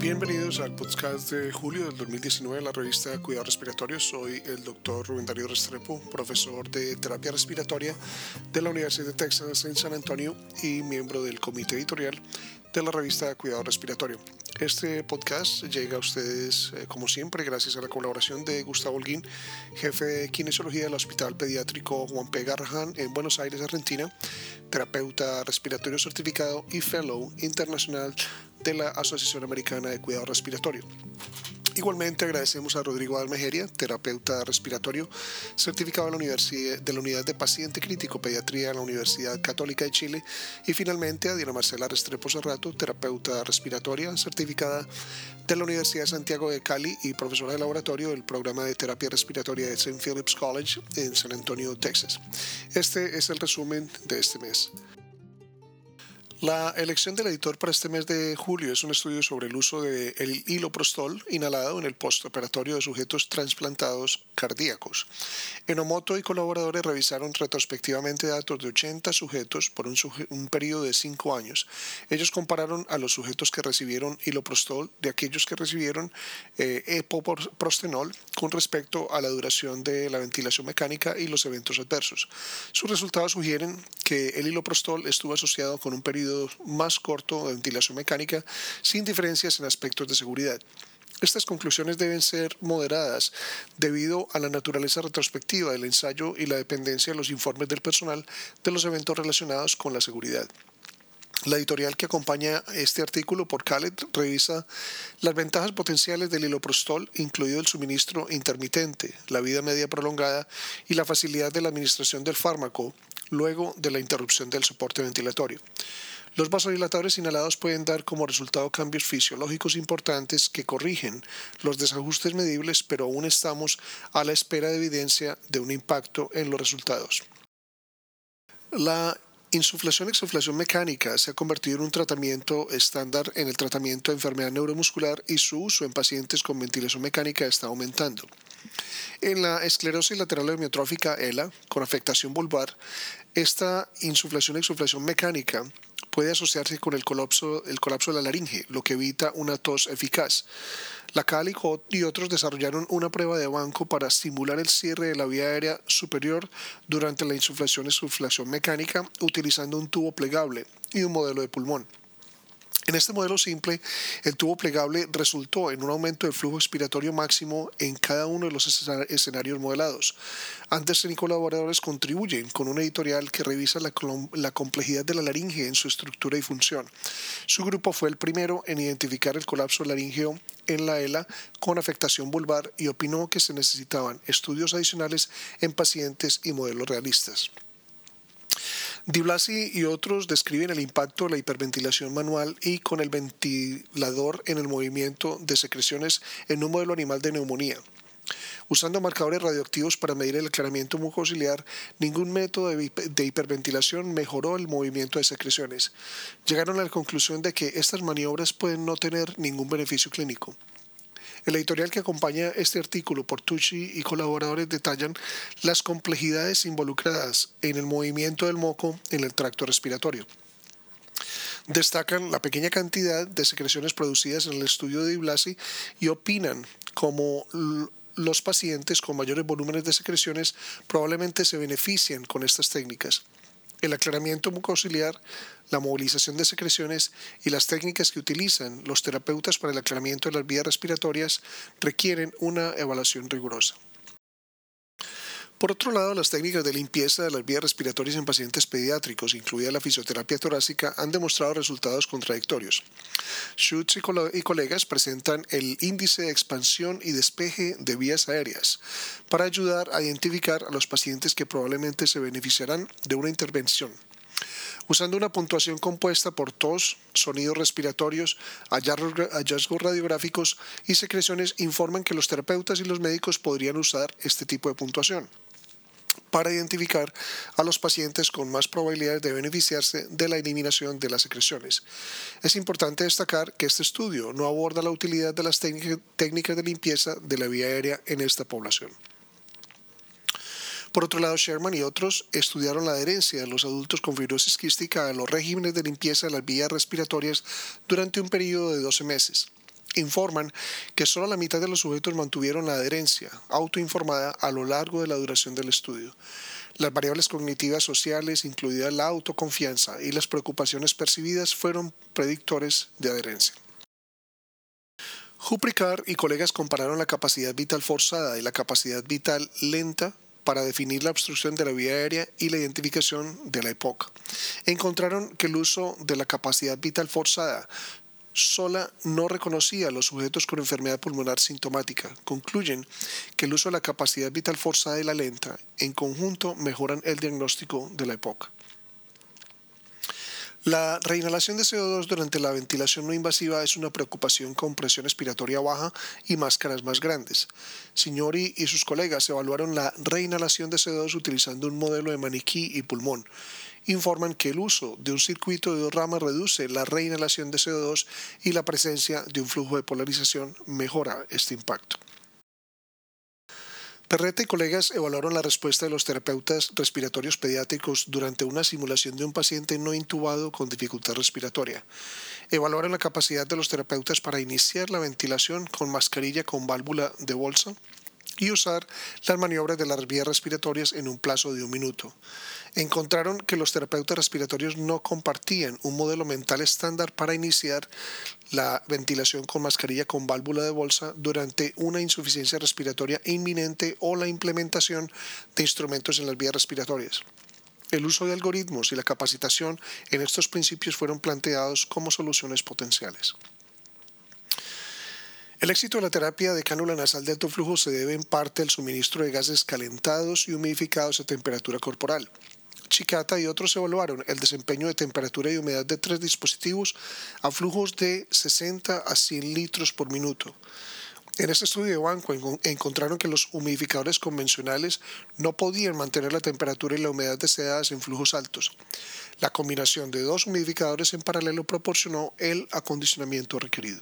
Bienvenidos al podcast de julio del 2019 de la revista Cuidados Respiratorios. Soy el doctor Rubén Darío Restrepo, profesor de terapia respiratoria de la Universidad de Texas en San Antonio y miembro del comité editorial de la revista Cuidado Respiratorio. Este podcast llega a ustedes, eh, como siempre, gracias a la colaboración de Gustavo Holguín, jefe de kinesiología del Hospital Pediátrico Juan P. Garrahan en Buenos Aires, Argentina, terapeuta respiratorio certificado y fellow internacional de la Asociación Americana de Cuidado Respiratorio. Igualmente agradecemos a Rodrigo Almejeria, terapeuta respiratorio, certificado de la, Universidad, de la Unidad de Paciente Crítico Pediatría de la Universidad Católica de Chile. Y finalmente a Diana Marcela Restrepo Serrato, terapeuta respiratoria, certificada de la Universidad de Santiago de Cali y profesora de laboratorio del programa de terapia respiratoria de St. Philip's College en San Antonio, Texas. Este es el resumen de este mes. La elección del editor para este mes de julio es un estudio sobre el uso del de hiloprostol inhalado en el postoperatorio de sujetos trasplantados cardíacos. Enomoto y colaboradores revisaron retrospectivamente datos de 80 sujetos por un, un periodo de 5 años. Ellos compararon a los sujetos que recibieron hiloprostol de aquellos que recibieron eh, epoprostenol con respecto a la duración de la ventilación mecánica y los eventos adversos. Sus resultados sugieren que el hiloprostol estuvo asociado con un periodo más corto de ventilación mecánica sin diferencias en aspectos de seguridad. Estas conclusiones deben ser moderadas debido a la naturaleza retrospectiva del ensayo y la dependencia de los informes del personal de los eventos relacionados con la seguridad. La editorial que acompaña este artículo por Khaled revisa las ventajas potenciales del hiloprostol, incluido el suministro intermitente, la vida media prolongada y la facilidad de la administración del fármaco luego de la interrupción del soporte ventilatorio. Los vasodilatadores inhalados pueden dar como resultado cambios fisiológicos importantes que corrigen los desajustes medibles, pero aún estamos a la espera de evidencia de un impacto en los resultados. La insuflación-exuflación mecánica se ha convertido en un tratamiento estándar en el tratamiento de enfermedad neuromuscular y su uso en pacientes con ventilación mecánica está aumentando. En la esclerosis lateral amiotrófica ELA, con afectación vulvar, esta insuflación-exuflación mecánica puede asociarse con el colapso, el colapso de la laringe, lo que evita una tos eficaz. La Cali y otros desarrollaron una prueba de banco para simular el cierre de la vía aérea superior durante la insuflación-exuflación mecánica utilizando un tubo plegable y un modelo de pulmón. En este modelo simple, el tubo plegable resultó en un aumento del flujo expiratorio máximo en cada uno de los escenarios modelados. Anderson y colaboradores contribuyen con un editorial que revisa la, la, complejidad de la laringe en su estructura y función. Su grupo fue el primero en identificar el colapso laringeo en la ELA con afectación vulvar y opinó que se necesitaban estudios adicionales en pacientes y modelos realistas. Di Blasi y otros describen el impacto de la hiperventilación manual y con el ventilador en el movimiento de secreciones en un modelo animal de neumonía. Usando marcadores radioactivos para medir el aclaramiento mucociliar, ningún método de hiperventilación mejoró el movimiento de secreciones. Llegaron a la conclusión de que estas maniobras pueden no tener ningún beneficio clínico. El editorial que acompaña este artículo, Portucci y colaboradores detallan las complejidades involucradas en el movimiento del moco en el tracto respiratorio. Destacan la pequeña cantidad de secreciones producidas en el estudio de Blasi y opinan como los pacientes con mayores volúmenes de secreciones probablemente se benefician con estas técnicas el aclaramiento mucociliar, la movilización de secreciones y las técnicas que utilizan los terapeutas para el aclaramiento de las vías respiratorias requieren una evaluación rigurosa. Por otro lado, las técnicas de limpieza de las vías respiratorias en pacientes pediátricos, incluida la fisioterapia torácica, han demostrado resultados contradictorios. Schutz y colegas presentan el índice de expansión y despeje de vías aéreas para ayudar a identificar a los pacientes que probablemente se beneficiarán de una intervención. Usando una puntuación compuesta por tos, sonidos respiratorios, hallazgos radiográficos y secreciones informan que los terapeutas y los médicos podrían usar este tipo de puntuación para identificar a los pacientes con más probabilidades de beneficiarse de la eliminación de las secreciones. Es importante destacar que este estudio no aborda la utilidad de las técnicas de limpieza de la vía aérea en esta población. Por otro lado, Sherman y otros estudiaron la adherencia de los adultos con fibrosis quística a los regímenes de limpieza de las vías respiratorias durante un periodo de 12 meses. Informan que solo la mitad de los sujetos mantuvieron la adherencia autoinformada a lo largo de la duración del estudio. Las variables cognitivas sociales, incluida la autoconfianza y las preocupaciones percibidas, fueron predictores de adherencia. Hupricard y colegas compararon la capacidad vital forzada y la capacidad vital lenta para definir la obstrucción de la vía aérea y la identificación de la EPOC. Encontraron que el uso de la capacidad vital forzada sola no reconocía a los sujetos con enfermedad pulmonar sintomática. Concluyen que el uso de la capacidad vital forzada y la lenta en conjunto mejoran el diagnóstico de la EPOC. La reinhalación de CO2 durante la ventilación no invasiva es una preocupación con presión expiratoria baja y máscaras más grandes. Signori y sus colegas evaluaron la reinhalación de CO2 utilizando un modelo de maniquí y pulmón. Informan que el uso de un circuito de dos ramas reduce la reinhalación de CO2 y la presencia de un flujo de polarización mejora este impacto. Perreta y colegas evaluaron la respuesta de los terapeutas respiratorios pediátricos durante una simulación de un paciente no intubado con dificultad respiratoria. Evaluaron la capacidad de los terapeutas para iniciar la ventilación con mascarilla con válvula de bolsa y usar las maniobras de las vías respiratorias en un plazo de un minuto. Encontraron que los terapeutas respiratorios no compartían un modelo mental estándar para iniciar la ventilación con mascarilla con válvula de bolsa durante una insuficiencia respiratoria inminente o la implementación de instrumentos en las vías respiratorias. El uso de algoritmos y la capacitación en estos principios fueron planteados como soluciones potenciales. El éxito de la terapia de cánula nasal de alto flujo se debe en parte al suministro de gases calentados y humidificados a temperatura corporal. Chicata y otros evaluaron el desempeño de temperatura y humedad de tres dispositivos a flujos de 60 a 100 litros por minuto. En este estudio de banco encontraron que los humidificadores convencionales no podían mantener la temperatura y la humedad deseadas en flujos altos. La combinación de dos humidificadores en paralelo proporcionó el acondicionamiento requerido.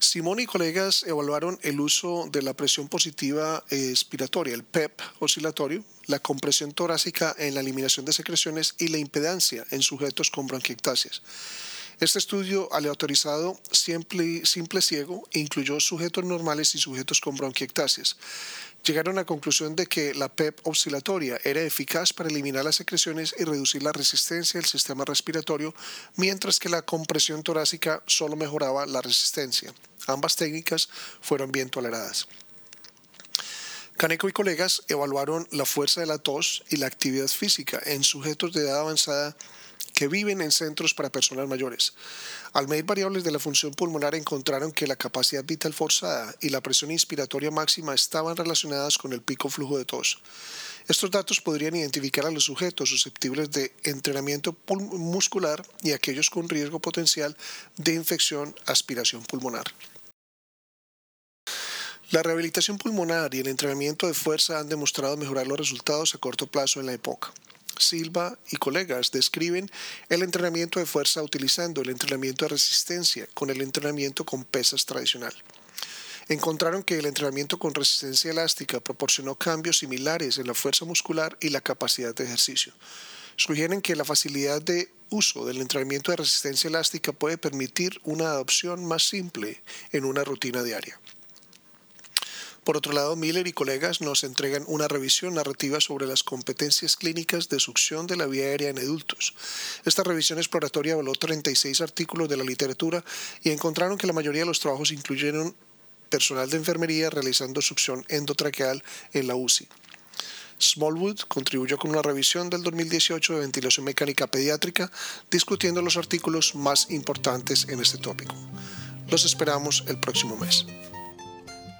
Simón y colegas evaluaron el uso de la presión positiva expiratoria, el PEP oscilatorio, la compresión torácica en la eliminación de secreciones y la impedancia en sujetos con bronquiectasias. Este estudio aleatorizado simple, simple ciego incluyó sujetos normales y sujetos con bronquiectasias. Llegaron a la conclusión de que la PEP oscilatoria era eficaz para eliminar las secreciones y reducir la resistencia del sistema respiratorio, mientras que la compresión torácica solo mejoraba la resistencia. Ambas técnicas fueron bien toleradas. Caneco y colegas evaluaron la fuerza de la tos y la actividad física en sujetos de edad avanzada que viven en centros para personas mayores. Al medir variables de la función pulmonar encontraron que la capacidad vital forzada y la presión inspiratoria máxima estaban relacionadas con el pico flujo de tos. Estos datos podrían identificar a los sujetos susceptibles de entrenamiento muscular y aquellos con riesgo potencial de infección aspiración pulmonar. La rehabilitación pulmonar y el entrenamiento de fuerza han demostrado mejorar los resultados a corto plazo en la época. Silva y colegas describen el entrenamiento de fuerza utilizando el entrenamiento de resistencia con el entrenamiento con pesas tradicional. Encontraron que el entrenamiento con resistencia elástica proporcionó cambios similares en la fuerza muscular y la capacidad de ejercicio. Sugieren que la facilidad de uso del entrenamiento de resistencia elástica puede permitir una adopción más simple en una rutina diaria. Por otro lado, Miller y colegas nos entregan una revisión narrativa sobre las competencias clínicas de succión de la vía aérea en adultos. Esta revisión exploratoria evaluó 36 artículos de la literatura y encontraron que la mayoría de los trabajos incluyeron personal de enfermería realizando succión endotraqueal en la UCI. Smallwood contribuyó con una revisión del 2018 de ventilación mecánica pediátrica, discutiendo los artículos más importantes en este tópico. Los esperamos el próximo mes.